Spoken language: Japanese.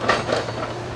フフフ。